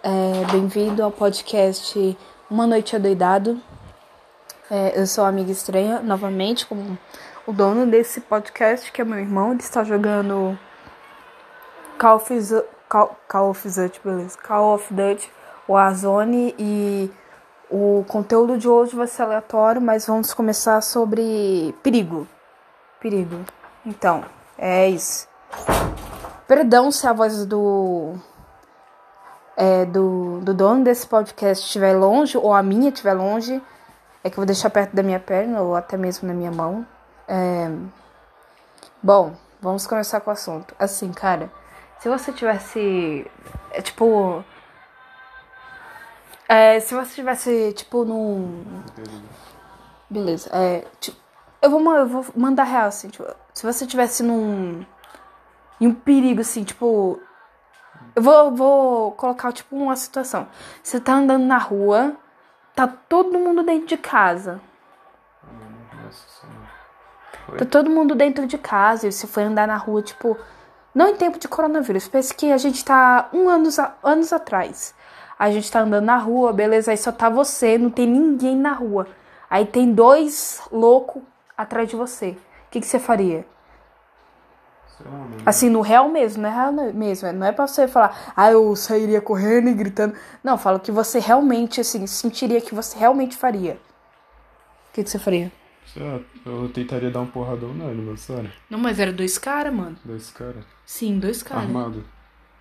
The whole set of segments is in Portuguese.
É, Bem-vindo ao podcast Uma Noite Adoidado. É, eu sou a amiga estranha, novamente, como o dono desse podcast, que é meu irmão. Ele está jogando Call of, Call, Call of Duty, beleza. Call of Duty, Warzone e o conteúdo de hoje vai ser aleatório, mas vamos começar sobre perigo. Perigo. Então, é isso. Perdão se a voz do é, do, do dono desse podcast estiver longe, ou a minha estiver longe, é que eu vou deixar perto da minha perna, ou até mesmo na minha mão. É, Bom, vamos começar com o assunto. Assim, cara, se você tivesse. É, tipo. É, se você tivesse, tipo, num. Beleza, é. Tipo, eu, vou, eu vou mandar real, assim, tipo, se você tivesse num. Em um perigo, assim, tipo. Eu vou, vou colocar, tipo, uma situação. Você tá andando na rua, tá todo mundo dentro de casa. Nossa. Tá todo mundo dentro de casa e você foi andar na rua, tipo. Não em tempo de coronavírus. Pense que a gente tá um anos, a- anos atrás. A gente tá andando na rua, beleza? Aí só tá você, não tem ninguém na rua. Aí tem dois loucos atrás de você. O que, que você faria? Mano. Assim, no real mesmo, não é real mesmo. Não é pra você falar, ah, eu sairia correndo e gritando. Não, falo que você realmente, assim, sentiria que você realmente faria. O que, que você faria? Eu tentaria dar um porradão nele, mas sério. Não, mas era dois caras, mano. Dois caras. Sim, dois caras. Armado.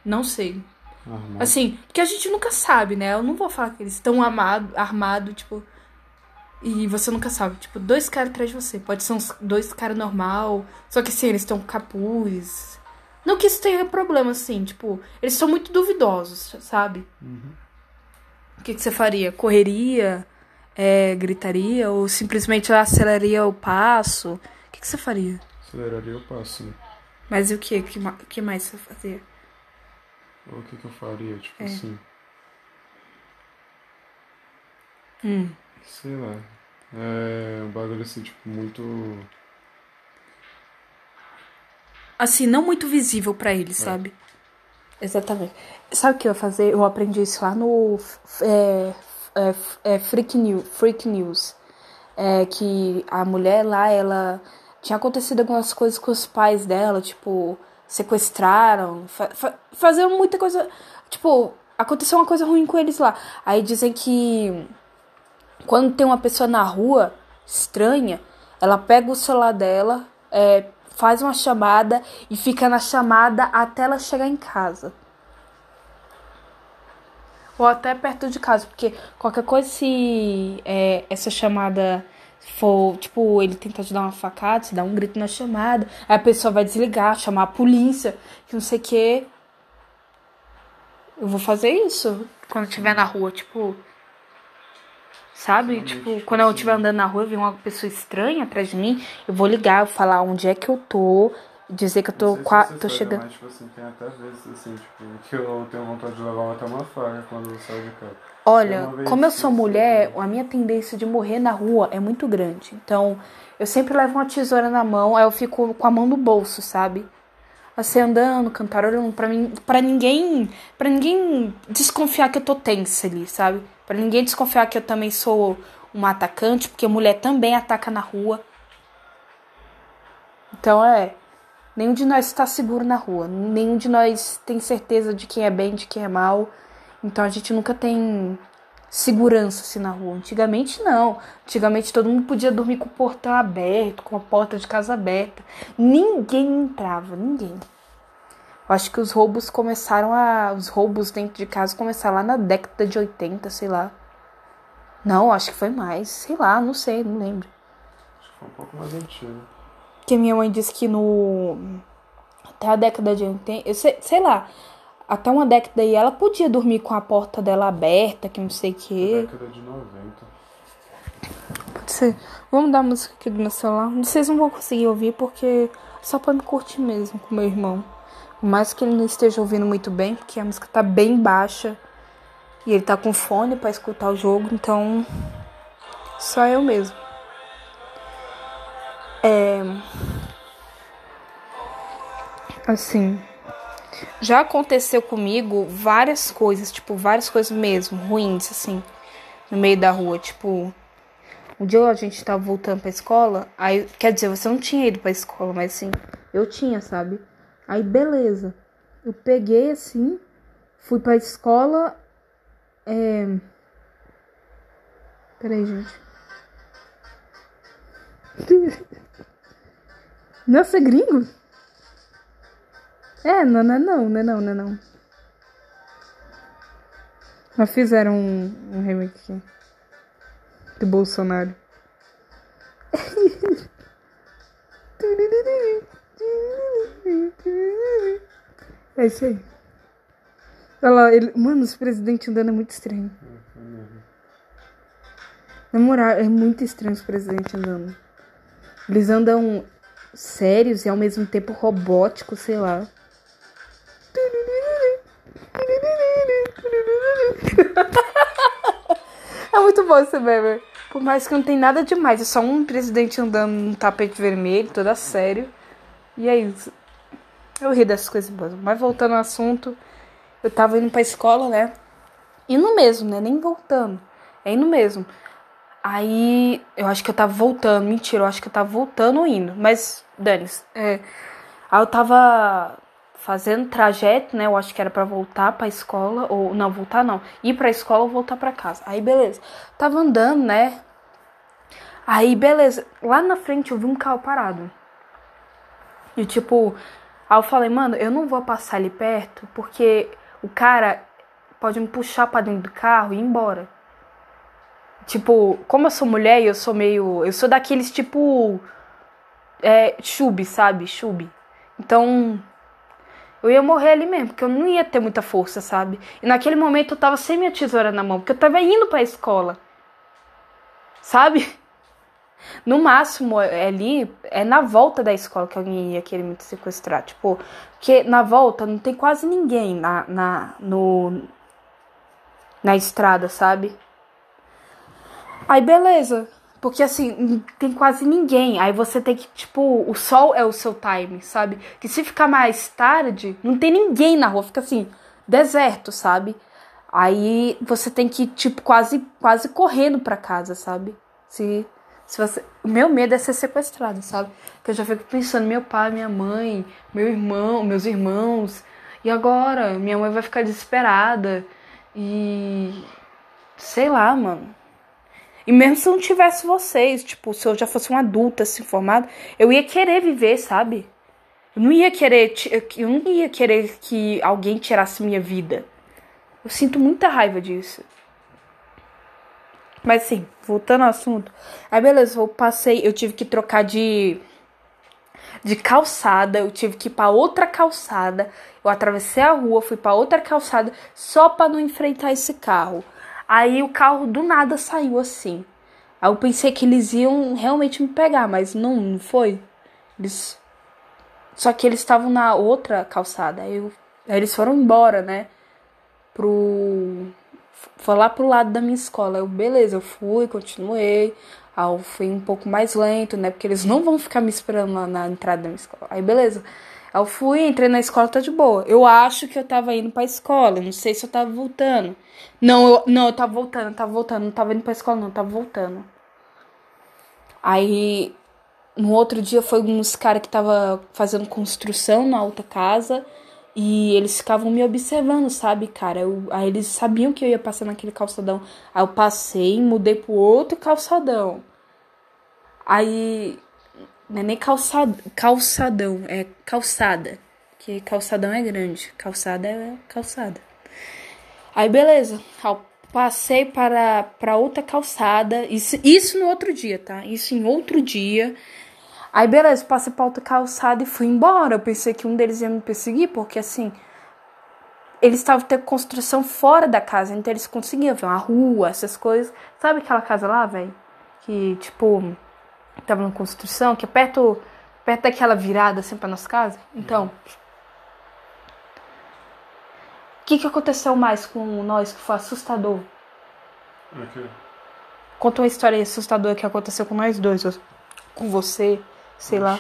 Não sei. Armado. Assim, porque a gente nunca sabe, né? Eu não vou falar que eles estão armado, armado, tipo. E você nunca sabe. Tipo, dois caras atrás de você. Pode ser uns dois caras normal. Só que sim, eles estão com capuz. Não que isso tenha problema, assim, tipo, eles são muito duvidosos, sabe? Uhum. O que, que você faria? Correria? É, gritaria? Ou simplesmente aceleraria o passo? O que, que você faria? Aceleraria o passo, né? Mas e o que? O que, que mais você? Ou o que que eu faria? Tipo É. assim. Hum. Sei lá. É um bagulho assim, tipo, muito. assim, não muito visível pra ele, sabe? Exatamente. Sabe o que eu ia fazer? Eu aprendi isso lá no é, é, é, Freak, News, Freak News. É que a mulher lá, ela tinha acontecido algumas coisas com os pais dela, tipo, sequestraram, fa fa faziam muita coisa. Tipo, aconteceu uma coisa ruim com eles lá. Aí dizem que quando tem uma pessoa na rua estranha, ela pega o celular dela, é, faz uma chamada e fica na chamada até ela chegar em casa. Ou até perto de casa, porque qualquer coisa, se é, essa chamada for, tipo, ele tentar te dar uma facada, se dá um grito na chamada, aí a pessoa vai desligar, chamar a polícia, que não sei o quê. Eu vou fazer isso quando estiver na rua, tipo. Sabe? Tipo, tipo quando eu assim. estiver andando na rua e ver uma pessoa estranha atrás de mim, eu vou ligar, eu falar onde é que eu tô, dizer que eu tô, se qua- você tô sabe, chegando. Mas, tipo assim, tem até vezes assim, tipo, que eu tenho vontade de levar até uma faca quando eu saio de casa. Olha, como eu sou mulher, né? a minha tendência de morrer na rua é muito grande. Então, eu sempre levo uma tesoura na mão, aí eu fico com a mão no bolso, sabe? Assim, andando, cantarolando, pra mim, para ninguém, para ninguém desconfiar que eu tô tensa ali, sabe? Pra ninguém desconfiar que eu também sou uma atacante, porque mulher também ataca na rua. Então, é, nenhum de nós está seguro na rua, nenhum de nós tem certeza de quem é bem, de quem é mal. Então a gente nunca tem segurança assim na rua. Antigamente não. Antigamente todo mundo podia dormir com o portão aberto, com a porta de casa aberta. Ninguém entrava, ninguém. Eu acho que os roubos começaram a. Os roubos dentro de casa começaram lá na década de 80, sei lá. Não, acho que foi mais. Sei lá, não sei, não lembro. Acho que foi um pouco mais antigo. Que minha mãe disse que no. Até a década de 80. Eu sei, sei lá. Até uma década aí ela podia dormir com a porta dela aberta, que não sei o quê. Década de 90. Pode ser. Vamos dar a música aqui do meu celular. Vocês não vão conseguir ouvir porque só pra me curtir mesmo com meu irmão. Por mais que ele não esteja ouvindo muito bem, porque a música tá bem baixa. E ele tá com fone pra escutar o jogo, então. Só eu mesmo. É. Assim. Já aconteceu comigo várias coisas, tipo, várias coisas mesmo, ruins, assim, no meio da rua. Tipo, um dia a gente tava voltando pra escola, aí, quer dizer, você não tinha ido pra escola, mas assim, eu tinha, sabe? Aí, beleza. Eu peguei assim, fui pra escola. É... Peraí, gente. Nossa, é gringo? É, não, não é não, não é não, não é não. Mas fizeram um, um remake aqui. Do Bolsonaro. É isso aí. Olha lá, ele... mano, os presidentes andando é muito estranho. Na moral, é muito estranho os presidentes andando. Eles andam sérios e ao mesmo tempo robóticos, sei lá. é muito bom esse meme. Por mais que não tem nada demais, é só um presidente andando num tapete vermelho, toda sério. E é isso. Eu ri dessas coisas. Mas voltando ao assunto, eu tava indo pra escola, né? Indo mesmo, né? Nem voltando. É indo mesmo. Aí eu acho que eu tava voltando. Mentira, eu acho que eu tava voltando ou indo. Mas, dane é, Aí eu tava fazendo trajeto, né? Eu acho que era para voltar pra escola. Ou não, voltar não. Ir pra escola ou voltar pra casa. Aí beleza. Tava andando, né? Aí beleza. Lá na frente eu vi um carro parado. E tipo, Aí eu falei, mano, eu não vou passar ali perto porque o cara pode me puxar pra dentro do carro e ir embora. Tipo, como eu sou mulher e eu sou meio. Eu sou daqueles tipo. É. Chube, sabe? Chube. Então. Eu ia morrer ali mesmo, porque eu não ia ter muita força, sabe? E naquele momento eu tava sem minha tesoura na mão, porque eu tava indo pra escola. Sabe? No máximo, é ali, é na volta da escola que alguém ia querer me sequestrar. Tipo, porque na volta não tem quase ninguém na, na, no, na estrada, sabe? Aí beleza. Porque assim, tem quase ninguém. Aí você tem que, tipo, o sol é o seu time, sabe? Que se ficar mais tarde, não tem ninguém na rua, fica assim, deserto, sabe? Aí você tem que, tipo, quase, quase correndo pra casa, sabe? Se se você... O meu medo é ser sequestrado, sabe? Que eu já fico pensando, meu pai, minha mãe, meu irmão, meus irmãos. E agora? Minha mãe vai ficar desesperada. E. Sei lá, mano. E mesmo se eu não tivesse vocês, tipo, se eu já fosse um adulto assim formado, eu ia querer viver, sabe? Eu não ia querer. Eu não ia querer que alguém tirasse minha vida. Eu sinto muita raiva disso. Mas sim, voltando ao assunto. Aí beleza, eu passei, eu tive que trocar de de calçada, eu tive que ir para outra calçada. Eu atravessei a rua, fui para outra calçada só para não enfrentar esse carro. Aí o carro do nada saiu assim. Aí eu pensei que eles iam realmente me pegar, mas não, não foi. Eles só que eles estavam na outra calçada. Aí, eu... aí eles foram embora, né? Pro lá pro lado da minha escola. Eu, beleza, eu fui, continuei. Aí eu fui um pouco mais lento, né? Porque eles não vão ficar me esperando lá na entrada da minha escola. Aí, beleza. Aí eu fui, entrei na escola, tá de boa. Eu acho que eu tava indo pra escola. Não sei se eu tava voltando. Não, eu, não, eu tava voltando, eu tava voltando. Não tava indo pra escola, não, eu tava voltando. Aí, no outro dia, foi uns caras que tava fazendo construção na outra casa. E eles ficavam me observando, sabe, cara? Eu, aí eles sabiam que eu ia passar naquele calçadão. Aí eu passei, mudei pro outro calçadão. Aí. Não é nem calçad, calçadão, é calçada. Que calçadão é grande. Calçada é calçada. Aí beleza. Eu passei para, para outra calçada. Isso, isso no outro dia, tá? Isso em outro dia. Aí, beleza, passei pra outra calçada e fui embora. Eu pensei que um deles ia me perseguir, porque assim. Eles estavam tendo construção fora da casa, então eles conseguiam ver uma rua, essas coisas. Sabe aquela casa lá, velho? Que, tipo, tava na construção, que é perto, perto daquela virada assim pra nossa casa? Então. O que, que aconteceu mais com nós que foi assustador? Okay. Conta uma história assustadora que aconteceu com nós dois, com você sei lá.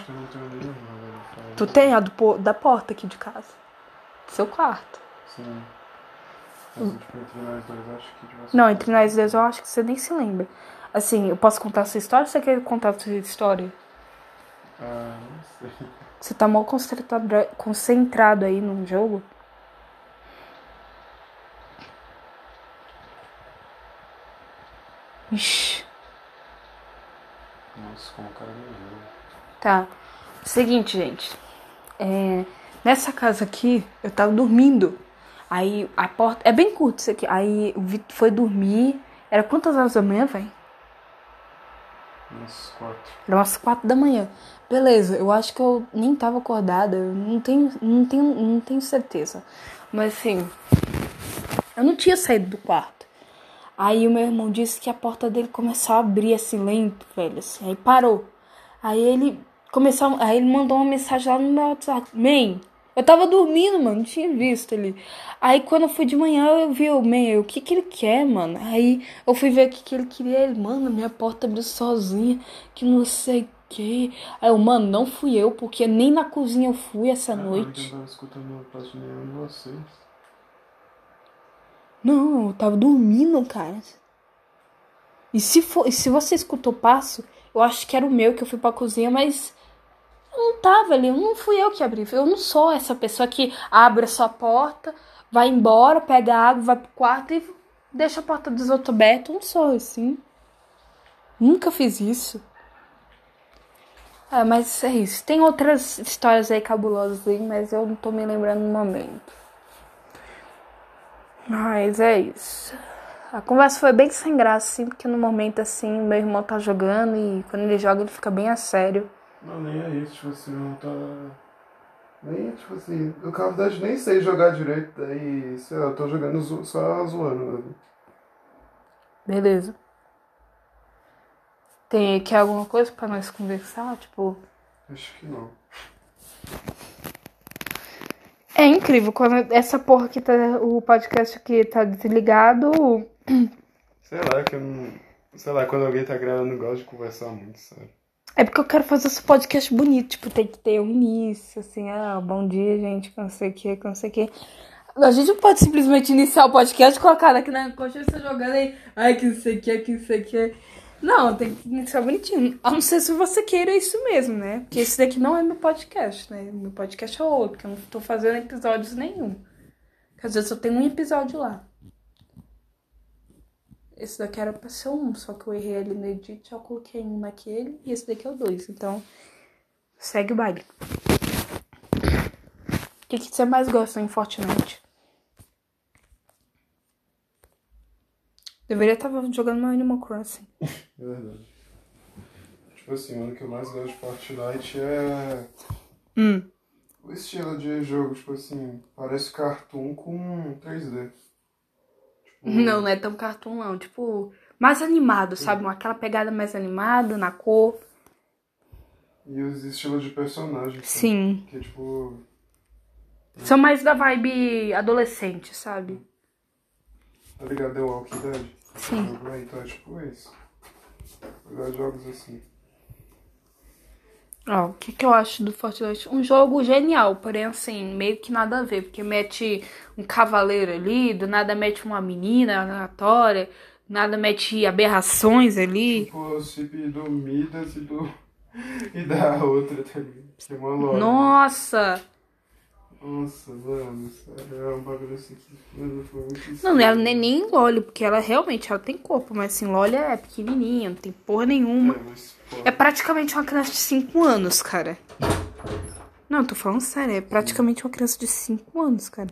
Tu tem a do, da porta aqui de casa. Seu quarto. Sim. Mas, tipo, entre nós dois, acho que ser- Não, entre nós dois eu acho que você nem se lembra. Assim, eu posso contar a sua história ou você quer contar a sua história? Ah, não sei. Você tá mal concentrado, concentrado aí num jogo? Ixi. Nossa, como o cara me viu. Tá. Seguinte, gente. É, nessa casa aqui, eu tava dormindo. Aí a porta. É bem curto isso aqui. Aí o Vitor foi dormir. Era quantas horas da manhã, velho? Uns quatro. Era umas quatro da manhã. Beleza, eu acho que eu nem tava acordada. Eu não tenho, não tenho, não tenho certeza. Mas assim, eu não tinha saído do quarto. Aí o meu irmão disse que a porta dele começou a abrir assim lento, velho. Assim, aí parou. Aí ele começou. Aí ele mandou uma mensagem lá no meu WhatsApp. Man, eu tava dormindo, mano. Não tinha visto ele. Aí quando eu fui de manhã, eu vi o man, o que que ele quer, mano? Aí eu fui ver o que que ele queria. Ele, mano, minha porta abriu sozinha. Que não sei o que. Aí eu, mano, não fui eu, porque nem na cozinha eu fui essa Ah, Eu noite. tava escutando parte de vocês. Não, eu tava dormindo, cara. E se, for, e se você escutou passo, eu acho que era o meu que eu fui pra cozinha, mas não tava ali, não fui eu que abri. Eu não sou essa pessoa que abre a sua porta, vai embora, pega água, vai pro quarto e deixa a porta dos outros aberta. Não sou assim. Nunca fiz isso. Ah, mas é isso. Tem outras histórias aí cabulosas aí, mas eu não tô me lembrando no momento. Mas é isso. A conversa foi bem sem graça, assim, porque no momento assim, meu irmão tá jogando e quando ele joga ele fica bem a sério. Não, nem é isso, tipo assim, não tá. Nem, tipo assim, eu na verdade nem sei jogar direito, daí, sei lá, eu tô jogando zo- só zoando, né? Beleza. Tem aqui alguma coisa pra nós conversar? Tipo. Acho que não. É incrível, quando essa porra aqui tá. O podcast aqui tá desligado. Sei lá, que eu não. Sei lá, quando alguém tá gravando, eu gosto de conversar muito, sabe? É porque eu quero fazer esse podcast bonito. Tipo, tem que ter um início, assim, ah, bom dia, gente, que não sei o que, que não sei o que. A gente não pode simplesmente iniciar o podcast e colocar aqui na coxa você jogando aí, ai, que não sei o que, que não sei o que. Não, tem que iniciar bonitinho. A não ser se você queira isso mesmo, né? Porque esse daqui não é meu podcast, né? Meu podcast é outro, porque eu não tô fazendo episódios nenhum. Às vezes eu tenho um episódio lá. Esse daqui era pra ser um, só que eu errei ali no edit, eu coloquei um naquele e esse daqui é o dois. Então, segue o baile. O que, que você mais gosta em Fortnite? Deveria estar jogando meu Animal Crossing. É verdade. Tipo assim, o que eu mais gosto de Fortnite é Hum. o estilo de jogo, tipo assim, parece cartoon com 3D. Não, não é tão cartoon, não. Tipo, mais animado, sabe? Aquela pegada mais animada, na cor. E os estilos de personagens. sabe? Sim. Que tipo. São mais da vibe adolescente, sabe? Tá ligado? The Walking Dead? Sim. Então é tipo isso. De jogos assim. Ó, o que, que eu acho do Fortnite? Um jogo genial, porém, assim, meio que nada a ver. Porque mete um cavaleiro ali, do nada mete uma menina aleatória, do nada mete aberrações ali. Tipo chip do Midas e do. e da outra também. Que é uma loja. Nossa! Nossa, mano, sério, é um bagulho assim que mano, foi muito Não, ela nem nem Loli, porque ela realmente ela tem corpo, mas assim, Loli é pequenininha, não tem porra nenhuma. É, mas, pô, É praticamente uma criança de 5 anos, cara. Não, tô falando sério, é praticamente uma criança de 5 anos, cara.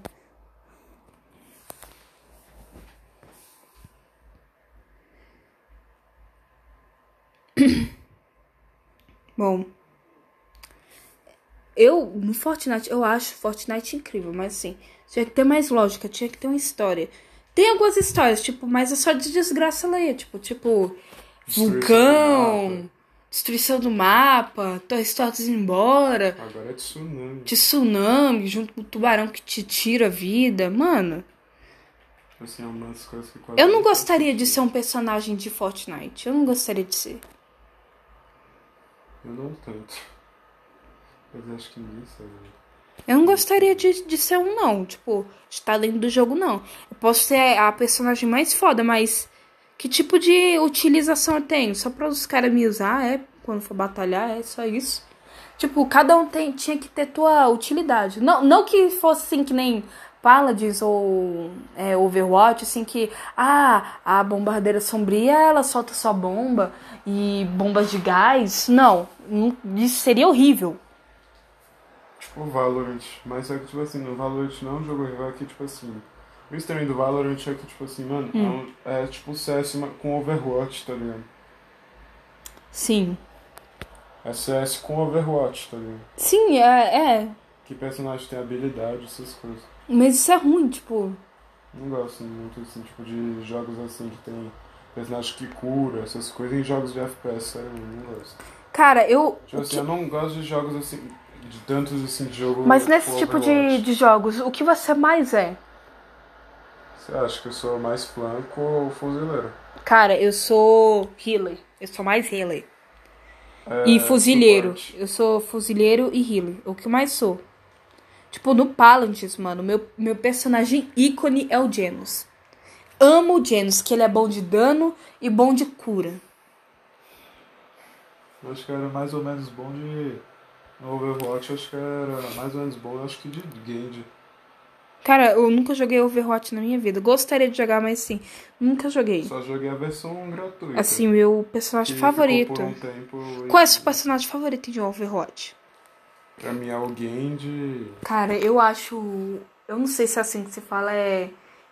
Bom. Eu, no Fortnite, eu acho Fortnite incrível, mas assim, tinha que ter mais lógica, tinha que ter uma história. Tem algumas histórias, tipo, mas é só de desgraça alheia, tipo, tipo, Destruição do vulcão, mapa. destruição do mapa, torres tortas embora, Agora é tsunami. tsunami junto com o tubarão que te tira a vida, mano. Assim, é uma das coisas que quase Eu não gostaria de ser um personagem de Fortnite, eu não gostaria de ser. Eu não tanto. Mas acho que sabe. né? Eu não gostaria de, de ser um, não. Tipo, estar dentro do jogo, não. Eu posso ser a personagem mais foda, mas que tipo de utilização eu tenho? Só pra os caras me usar, é? Quando for batalhar, é só isso. Tipo, cada um tem, tinha que ter tua utilidade. Não, não que fosse assim que nem Paladins ou é, Overwatch, assim que ah, a bombardeira sombria ela solta só bomba e bombas de gás. Não, isso seria horrível. Tipo Valorant, mas só que tipo assim, no Valorant não é um jogo rival que tipo assim. O estranho do Valorant é que tipo assim, mano, hum. é, é tipo CS com Overwatch, tá ligado? Sim. É CS com Overwatch, tá ligado? Sim, é, é. Que personagem tem habilidade, essas coisas. Mas isso é ruim, tipo. Não gosto muito assim, tipo, de jogos assim que tem personagem que cura, essas coisas em jogos de FPS, sério, não gosto. Cara, eu. Tipo assim, que... eu não gosto de jogos assim. De tantos assim de jogo. Mas nesse tipo de, de jogos, o que você mais é? Você acha que eu sou mais flanco ou fuzileiro? Cara, eu sou healer. Eu sou mais healer. É, e fuzileiro. Eu sou fuzileiro e healer. O que eu mais sou. Tipo, no Palantir, mano, meu, meu personagem ícone é o Genos. Amo o Genos, que ele é bom de dano e bom de cura. Eu acho que era mais ou menos bom de. No Overwatch, acho que era mais ou menos bom, acho que de Genji. Cara, eu nunca joguei Overwatch na minha vida. Gostaria de jogar, mas sim, nunca joguei. Só joguei a versão gratuita. Assim, meu personagem favorito. Um tempo, Qual é o seu personagem favorito de Overwatch? Pra mim é o Genji. Cara, eu acho. Eu não sei se é assim que se fala, é.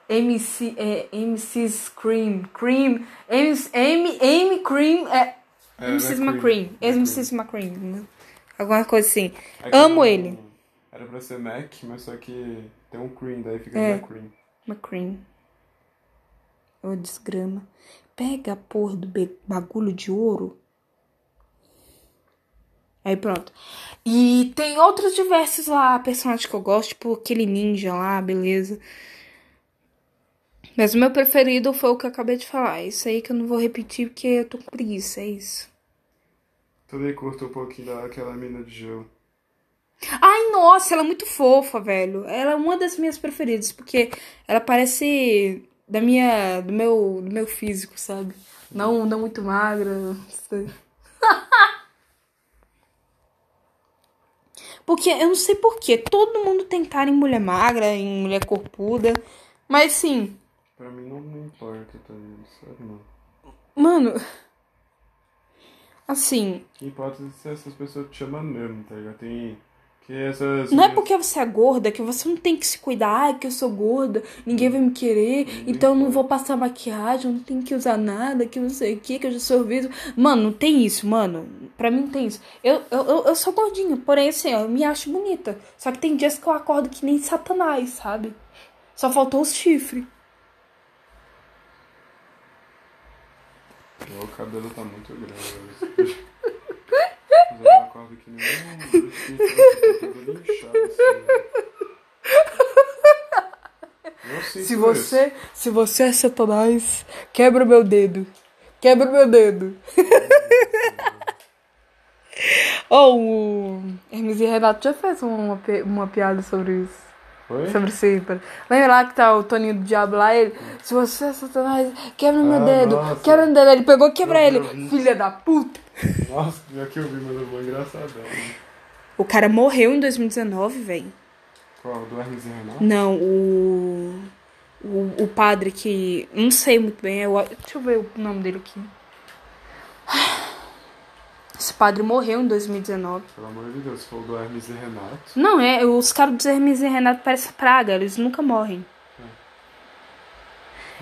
MC, é, MC Scream. Cream. MC, M, M Cream. É. é MC McCream. MC McCream. Alguma coisa assim. É Amo ele. Era pra ser Mac, mas só que tem um cream, daí fica é. McCream. McCream. Ô, oh, desgrama. Pega a porra do bagulho de ouro. Aí pronto. E tem outros diversos lá, personagens que eu gosto, tipo aquele ninja lá, beleza. Mas o meu preferido foi o que eu acabei de falar. Isso aí que eu não vou repetir porque eu tô com preguiça, é isso. Também curto um pouquinho daquela mina de gelo. Ai, nossa, ela é muito fofa, velho. Ela é uma das minhas preferidas, porque ela parece da minha, do meu, do meu físico, sabe? Não, não muito magra. porque eu não sei porquê, todo mundo tem cara em mulher magra, em mulher corpuda, mas sim. Pra mim não, não importa, tá Sério, não. Mano. Assim. Que é se essas pessoas te chamam mesmo, tá ligado? Tem essas... Não é porque você é gorda que você não tem que se cuidar, ah, que eu sou gorda, ninguém vai me querer, então não vou passar maquiagem, não tenho que usar nada, que não sei o que, que eu já sou visto. Mano, não tem isso, mano. Pra mim não tem isso. Eu, eu, eu sou gordinha, porém assim, eu me acho bonita. Só que tem dias que eu acordo que nem satanás, sabe? Só faltou os chifres. O cabelo tá muito grande. Eu acordo que nem se você, se você é satanás, quebra o meu dedo. Quebra o meu dedo. oh, o Hermes e Renato já fez uma, uma piada sobre isso. Foi? Sobre Cípara. Lembra lá que tá o Toninho do Diabo lá? Ele, se você é satanás, quebra meu ah, dedo. Nossa. Quebra o meu dedo. Ele pegou e quebra ele. Filha da puta. Nossa, já que eu vi, mas eu vou engraçadão. O cara morreu em 2019, velho. Qual? Do Hermes e Renato? Não, o, o. O padre que. Não sei muito bem. Eu, deixa eu ver o nome dele aqui. Esse padre morreu em 2019. Pelo amor de Deus, falou do Hermes e Renato. Não, é. Os caras do Hermes e Renato parecem praga, eles nunca morrem.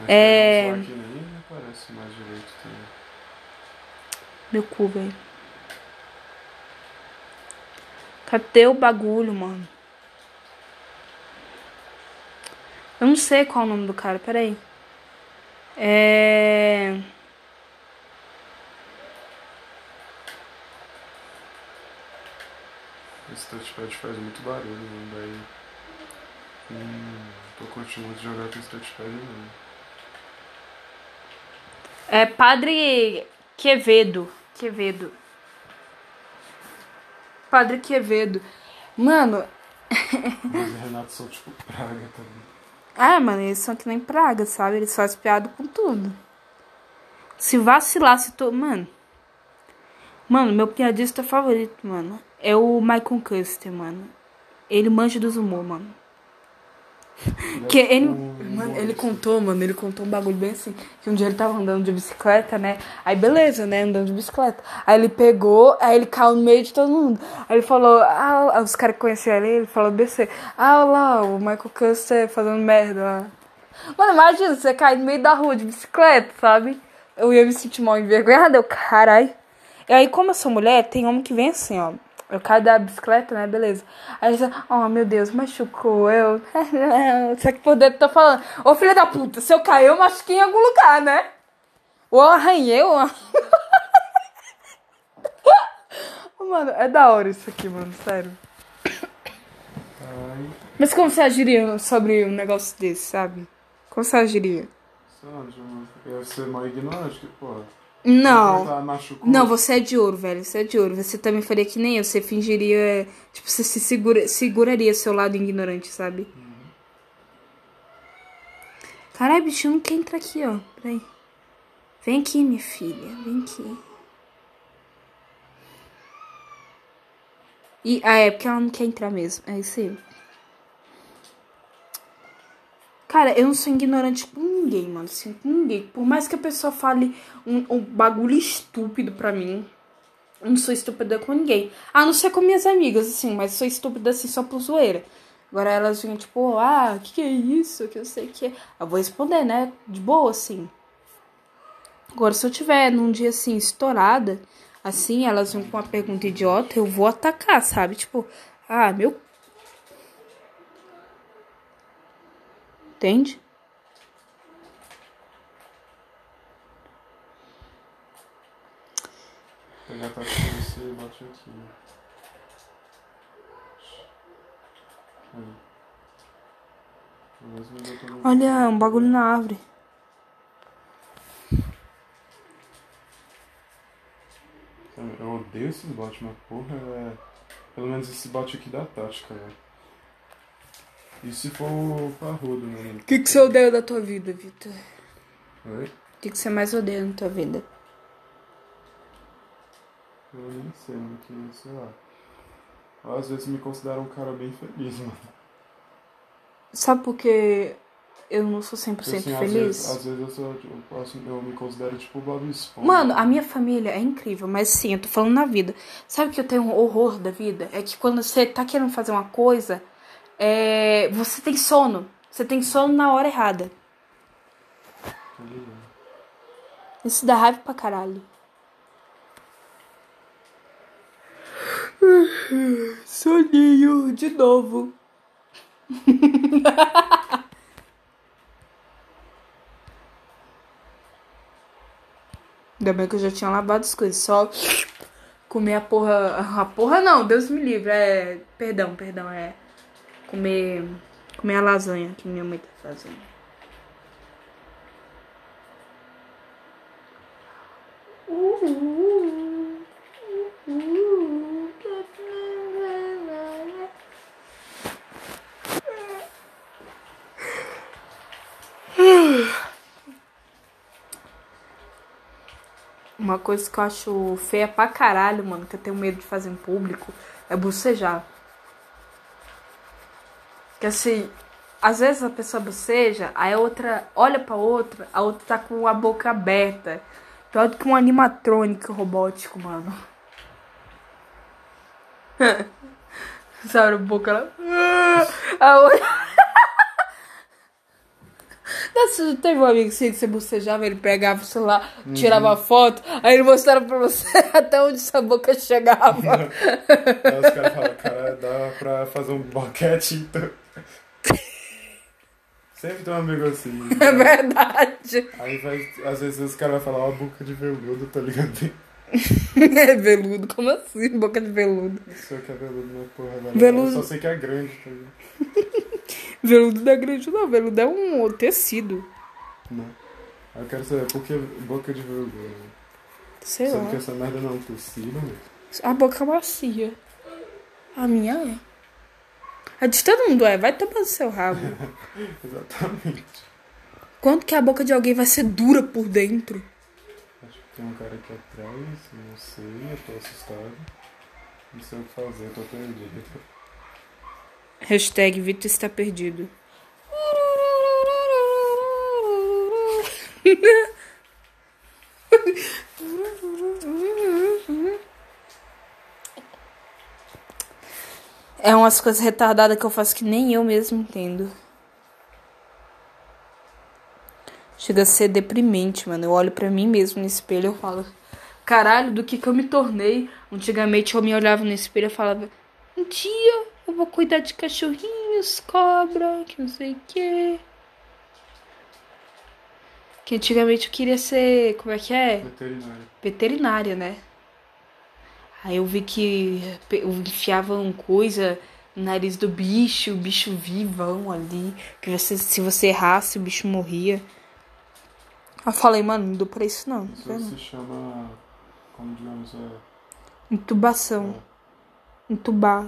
É. é... Nem aparece mais direito também. Meu cu, velho. Cadê o bagulho, mano? Eu não sei qual é o nome do cara, peraí. É. Esse touchpad faz muito barulho, né? Daí. Hum, tô continuando de jogar com esse touchpad não. É Padre Quevedo. Quevedo. Padre Quevedo. Mano, Mas o Renato são tipo praga também. Ah, mano, eles são que nem praga, sabe? Eles fazem piada com tudo. Se vacilar, se tô. Mano. Mano, meu piadista favorito, mano, é o Michael Custer, mano. Ele manja dos humor, mano. Que é ele, tipo mano, ele contou, mano, ele contou um bagulho bem assim. Que um dia ele tava andando de bicicleta, né? Aí beleza, né? Andando de bicicleta. Aí ele pegou, aí ele caiu no meio de todo mundo. Aí ele falou, ah, os caras que conheciam ele, ele falou descer. Ah, olha lá, o Michael Custer fazendo merda lá. Mano, imagina você cair no meio da rua de bicicleta, sabe? Eu ia me sentir mal envergonhada, eu, carai. E aí, como eu sou mulher, tem homem que vem assim, ó. Eu caio da bicicleta, né? Beleza. Aí você, oh meu Deus, machucou eu. Só que por dentro tô falando, ô filha da puta, se eu cair, eu machuquei em algum lugar, né? Ou arranhei, ou. mano, é da hora isso aqui, mano, sério. Ai, Mas como você agiria sobre um negócio desse, sabe? Como você agiria? sei lá, eu- eu ia ser mal ignorante, que porra. Não. Machucou. Não, você é de ouro, velho. Você é de ouro. Você também faria que nem eu. Você fingiria. Tipo, você se segura, seguraria seu lado ignorante, sabe? Caralho, bichinho não quer entrar aqui, ó. Peraí. Vem aqui, minha filha. Vem aqui. E, ah, é porque ela não quer entrar mesmo. É isso aí. Cara, eu não sou ignorante com ninguém, mano. Com ninguém. Por mais que a pessoa fale um, um bagulho estúpido pra mim, eu não sou estúpida com ninguém. A não ser com minhas amigas, assim, mas sou estúpida assim só por zoeira. Agora elas vêm, tipo, ah, que que é isso? Que eu sei que é. Eu vou responder, né? De boa, assim. Agora, se eu tiver num dia assim, estourada, assim, elas vêm com uma pergunta idiota, eu vou atacar, sabe? Tipo, ah, meu. Entende? Pegar a taxa pra você bate aqui. Olha, um bagulho na árvore. Eu odeio esses bots, mas porra, é... Pelo menos esse bot aqui dá tática, velho. E se for parrudo, né? O que, que você odeia da tua vida, Vitor? Oi? O que, que você mais odeia na tua vida? Eu nem sei, mano, que sei lá. Eu, às vezes me considero um cara bem feliz, mano. Sabe por que eu não sou 100% Assim, às feliz? vezes, às vezes eu, sou, eu, posso, eu me considero tipo o Bob Esponja. Mano, a minha família é incrível, mas sim, eu tô falando na vida. Sabe que eu tenho um horror da vida? É que quando você tá querendo fazer uma coisa, é... você tem sono. Você tem sono na hora errada. Tá? Isso dá raiva pra caralho. Soninho, de novo. Ainda bem que eu já tinha lavado as coisas. Só comer a porra. A porra não, Deus me livre. É. Perdão, perdão. É. Comer. Comer a lasanha que minha mãe tá fazendo. Uma coisa que eu acho feia pra caralho, mano, que eu tenho medo de fazer em público, é bocejar. Que assim, às vezes a pessoa boceja, aí a outra olha pra outra, a outra tá com a boca aberta. Pior do que um animatrônico robótico, mano. Sabe, a boca lá. A outra. Nossa, teve um amigo assim que você bocejava, ele pegava o celular, tirava a foto, aí ele mostrava pra você até onde sua boca chegava. Aí os caras falam, cara, dá pra fazer um boquete, então. Sempre tem um amigo assim. É verdade. Aí vai, às vezes os caras vão falar, ó, boca de veludo, tá ligado? É veludo, como assim? Boca de veludo. Não sei o que é veludo, mas porra, velho. Veludo. Eu só sei que é grande, tá ligado? Veludo não é grande, não. Veludo é um tecido. Não. Eu quero saber, por que boca de veludo? velho? Sei Sendo lá. que essa merda não é um tecido, velho. A boca macia. A minha é. A de todo mundo é, vai tomar no seu rabo. Exatamente. Quanto que a boca de alguém vai ser dura por dentro? Acho que tem um cara aqui atrás, não sei, eu tô assustado. Não sei o que fazer, eu tô perdido. Hashtag Vitor está perdido. É umas coisas retardadas que eu faço que nem eu mesmo entendo. Chega a ser deprimente, mano. Eu olho pra mim mesmo no espelho e eu falo: Caralho, do que que eu me tornei? Antigamente eu me olhava no espelho e falava: Um dia eu vou cuidar de cachorrinhos, cobra, que não sei o quê. Que antigamente eu queria ser. Como é que é? Veterinário. veterinária, né? Aí eu vi que pe- enfiavam coisa no nariz do bicho, o bicho vivão ali, que você, se você errasse, o bicho morria. Eu falei, mano, não dou pra isso não. Isso se chama, como digamos, é, Intubação. Intubar.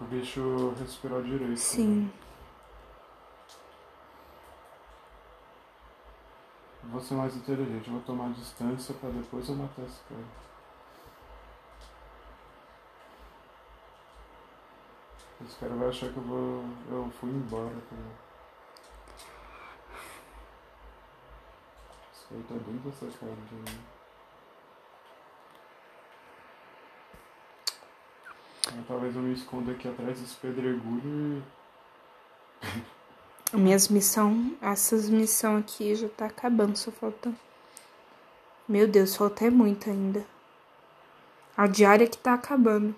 O bicho respirar direito. né? Sim. Vou ser mais inteligente, vou tomar distância pra depois eu matar esse cara. Esse cara vai achar que eu vou. eu fui embora, cara. Esse cara tá bem com essa cara de mim. Talvez eu me esconda aqui atrás desse pedregulho e. Minhas missões, essas missões aqui já tá acabando, só falta. Meu Deus, falta é muito ainda. A diária que tá acabando.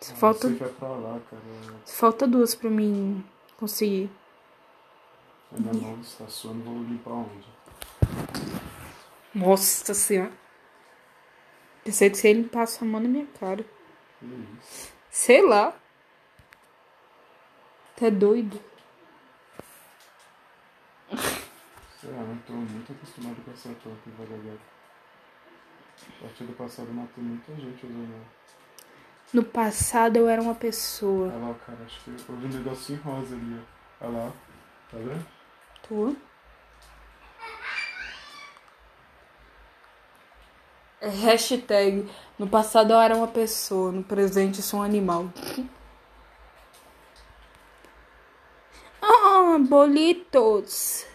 Só Ah, falta, pra lá, falta duas pra mim conseguir. A minha mão está suando, vou limpar onde? Nossa senhora. Pensei que você limpasse a mão na minha cara. Que isso? Sei lá. Tá doido? Sei lá, não tô muito acostumado com essa toca devagar. A partir do passado eu matei muita gente usando ela. No passado eu era uma pessoa. Olha lá, cara, acho que eu vi um negocinho rosa ali, ó. Olha lá, tá vendo? Tô. Hashtag. No passado eu era uma pessoa, no presente eu sou um animal. Ah, bolitos.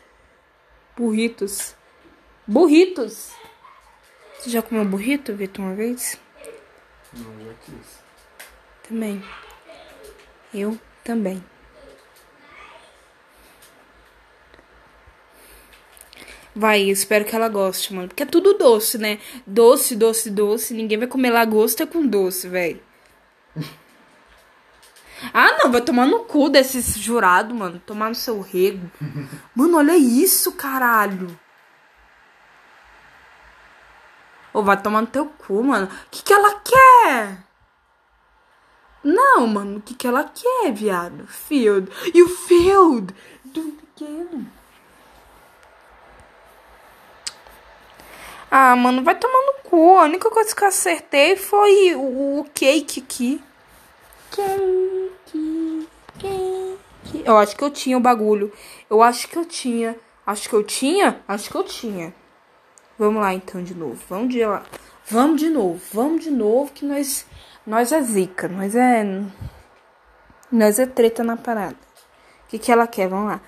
Burritos. Burritos. Você já comeu burrito, Vitor, uma vez? Não, já quis. Também. Eu também. Vai, espero que ela goste, mano. Porque é tudo doce, né? Doce, doce, doce. Ninguém vai comer lagosta com doce, velho. Ah, não, vai tomar no cu desses jurados, mano. Tomar no seu rego. Mano, olha isso, caralho. Ô, vai tomar no teu cu, mano. O que, que ela quer? Não, mano, o que, que ela quer, viado? Field. You failed. Do it Ah, mano, vai tomar no cu. A única coisa que eu acertei foi o, o cake aqui. Cake, cake. Eu acho que eu tinha o bagulho. Eu acho que eu tinha. Acho que eu tinha? Acho que eu tinha. Vamos lá então de novo. Vamos de lá. Vamos de novo. Vamos de novo que nós nós é zica, nós é nós é treta na parada. O que que ela quer? Vamos lá.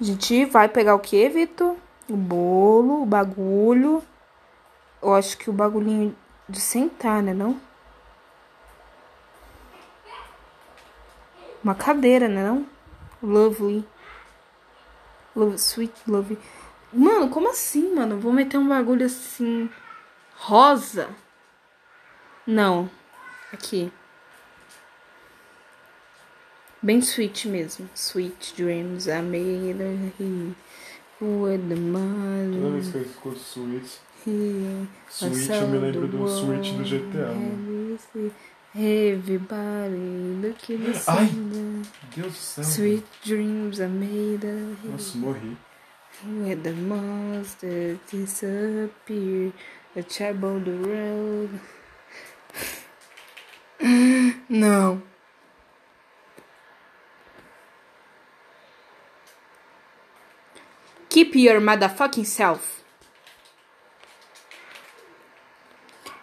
A gente vai pegar o que, Vitor? O bolo, o bagulho. Eu acho que o bagulhinho de sentar, né, não? Uma cadeira, né, não? Lovely. Love, sweet, lovely. Mano, como assim, mano? Vou meter um bagulho assim. Rosa? Não. Aqui. Bem sweet mesmo. Sweet dreams are made With the Toda vez que eu escuto Switch, here. Switch eu me lembro do Switch do GTA, mano. Everybody look at the Ai. Deus do céu. Sweet dreams are made of. Nossa, morri. Where the monsters disappear, the trouble the road. Não. Keep your motherfucking self.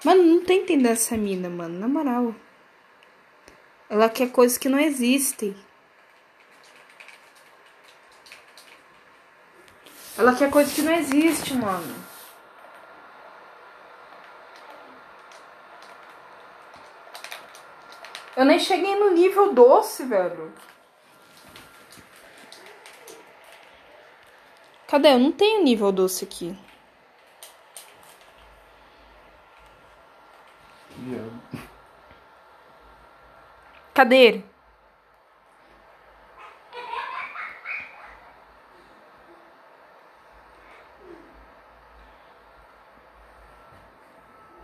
Mano, não tô entendendo essa mina, mano. Na moral. Ela quer coisas que não existem. Ela quer coisas que não existem, mano. Eu nem cheguei no nível doce, velho. Cadê? Eu não tenho nível doce aqui. Yeah. Cadê ele?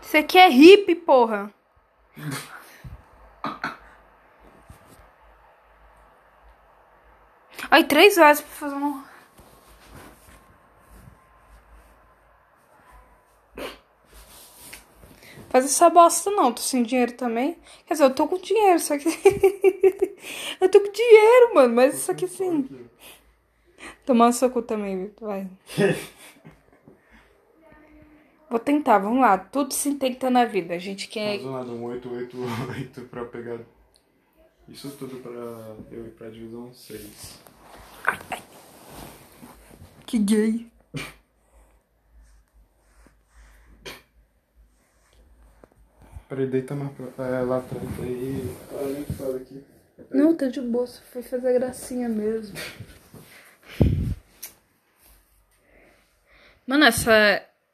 Isso aqui é hippie, porra. Ai, três horas pra fazer um. Faz essa bosta não, tô sem dinheiro também. Quer dizer, eu tô com dinheiro, só que. eu tô com dinheiro, mano, mas isso aqui sim. Tomar um soco também, Vitor, vai. Vou tentar, vamos lá. Tudo se tenta na vida. A gente quer. Mais um lado, um 888 pra pegar. Isso tudo pra eu ir pra divisão 6. Que gay. Peraí, deita mais pra, é, lá atrás aí. Olha nem fala aqui. Não, tá de boa, só foi fazer gracinha mesmo. Mano, essa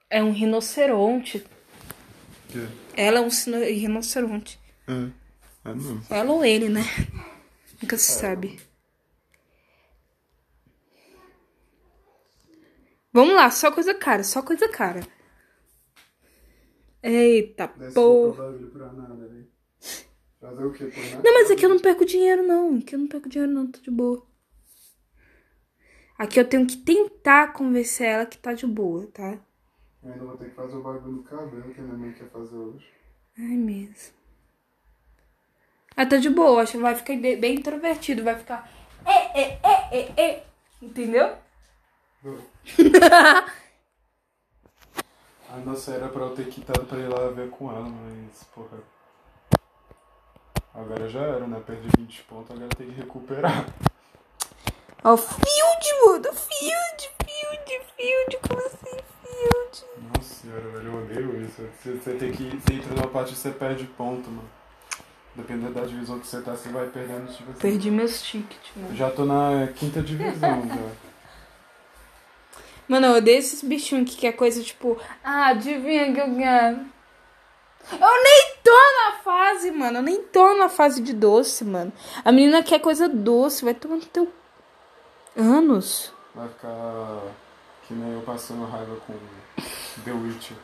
é um rinoceronte. Que? Ela é um sino- rinoceronte. É. É não. Ela ou ele, né? Nunca se sabe. Vamos lá, só coisa cara, só coisa cara. Eita porra. Fazer o quê? Não, mas aqui eu não perco dinheiro, não. Aqui eu não perco dinheiro, não. Tô de boa. Aqui eu tenho que tentar convencer ela que tá de boa, tá? Eu ainda vou ter que fazer o bagulho no cabelo que a minha mãe quer fazer hoje. Ai, mesmo. Ah, tá de boa. Acho que vai ficar bem introvertido. Vai ficar. É, é, é, é, é. Entendeu? A nossa era pra eu ter quitado pra ir lá ver com ela, mas, porra. Agora já era, né? Perdi 20 pontos, agora tem que recuperar. Ó, Field, mano. Field, Field, Field. Como assim, Field? Nossa senhora, velho, eu odeio isso. Você, você tem que. Você entra numa parte e você perde ponto, mano. Dependendo da divisão que você tá, você vai perdendo, tipo assim. Perdi meus tickets, mano. Já tô na quinta divisão já. Mano, eu odeio esses bichinhos que quer coisa tipo, ah, adivinha que eu quero. Eu nem tô na fase, mano. Eu nem tô na fase de doce, mano. A menina quer coisa doce, vai tomar no teu. Anos. Vai ficar que nem eu passando raiva com The Witcher.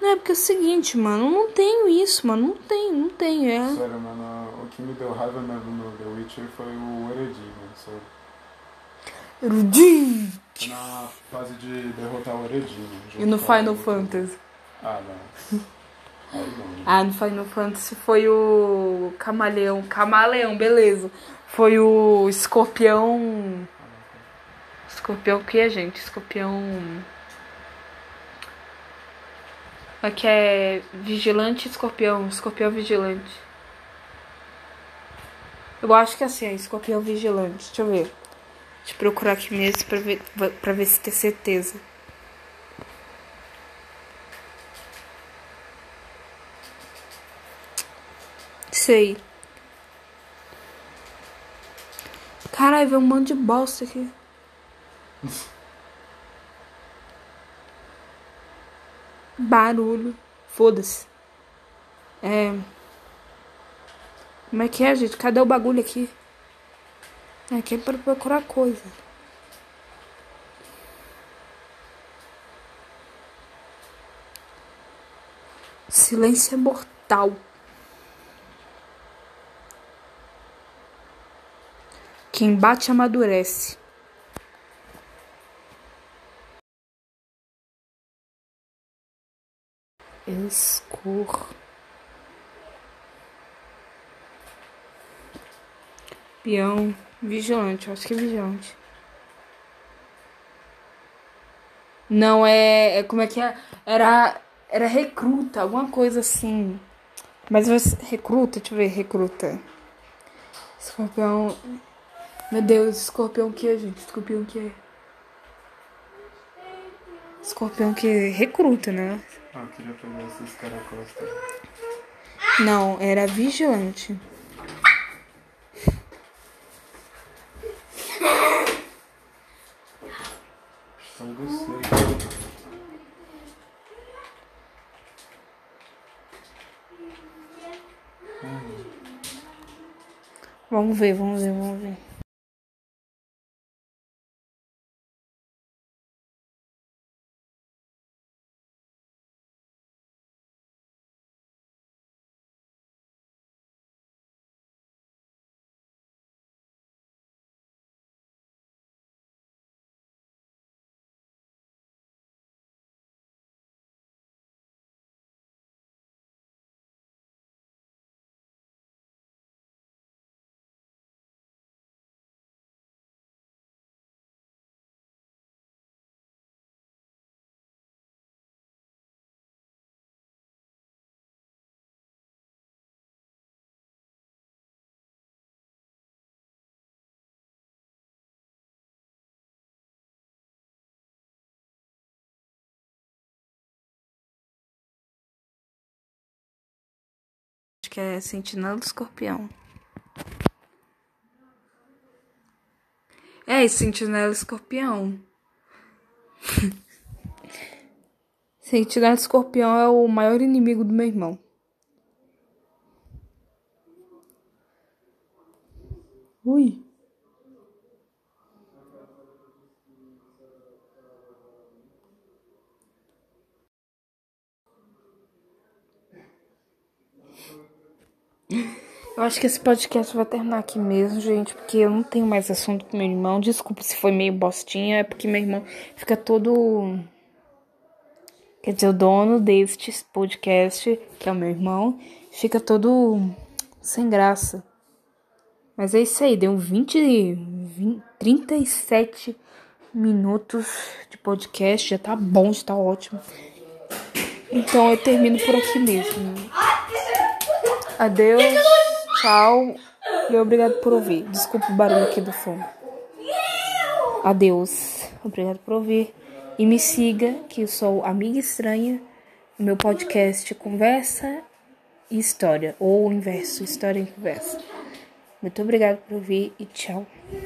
Não, é porque é o seguinte, mano, eu não tenho isso, mano. Não tenho, não tenho. É. Sério, mano, o que me deu raiva mesmo no The Witcher foi o Eredi, mano. Sério. Erudinho. Tô na fase de derrotar o Eredi, mano. E no a Final. Fantasy? Ah, não. Aí não. né? Ah, no Final Fantasy foi o Camaleão. Camaleão, beleza. Foi o escorpião. Escorpião o que, gente? Escorpião. Aqui é vigilante escorpião. Escorpião vigilante. Eu acho que é assim, é escorpião vigilante. Deixa eu ver. Eu procurar aqui mesmo pra ver, pra ver se tem certeza. Sei. Caralho, veio um monte de bosta aqui. Barulho. Foda-se. É. Como é que é, gente? Cadê o bagulho aqui? Aqui é para procurar coisa. Silêncio é mortal. Quem bate amadurece. Escor. Peão. Vigilante, acho que é vigilante. Não, é, é. Como é que é? Era. Era recruta, alguma coisa assim. Mas você. Recruta? Deixa eu ver, recruta. Escorpião. Meu Deus, escorpião o que é, gente? Escorpião o que é? Escorpião que recruta, né? Ah, eu queria pegar esses caracóis. Não, era vigilante. Estão gostando. Vamos ver, vamos ver, vamos ver. Que é Sentinela do Escorpião. É, Sentinela Escorpião. Sentinela Escorpião é o maior inimigo do meu irmão. Ui. Eu acho que esse podcast vai terminar aqui mesmo, gente, porque eu não tenho mais assunto com meu irmão. Desculpa se foi meio bostinha, é porque meu irmão fica todo. Quer dizer, o dono deste podcast, que é o meu irmão, fica todo sem graça. Mas é isso aí, deu 20, 20 37 minutos de podcast, já tá bom, já tá ótimo. Então eu termino por aqui mesmo. Adeus, tchau e obrigado por ouvir. Desculpa o barulho aqui do fundo. Adeus, obrigado por ouvir. E me siga, que eu sou Amiga Estranha, meu podcast Conversa e História, ou o inverso, História e Conversa. Muito obrigado por ouvir e tchau.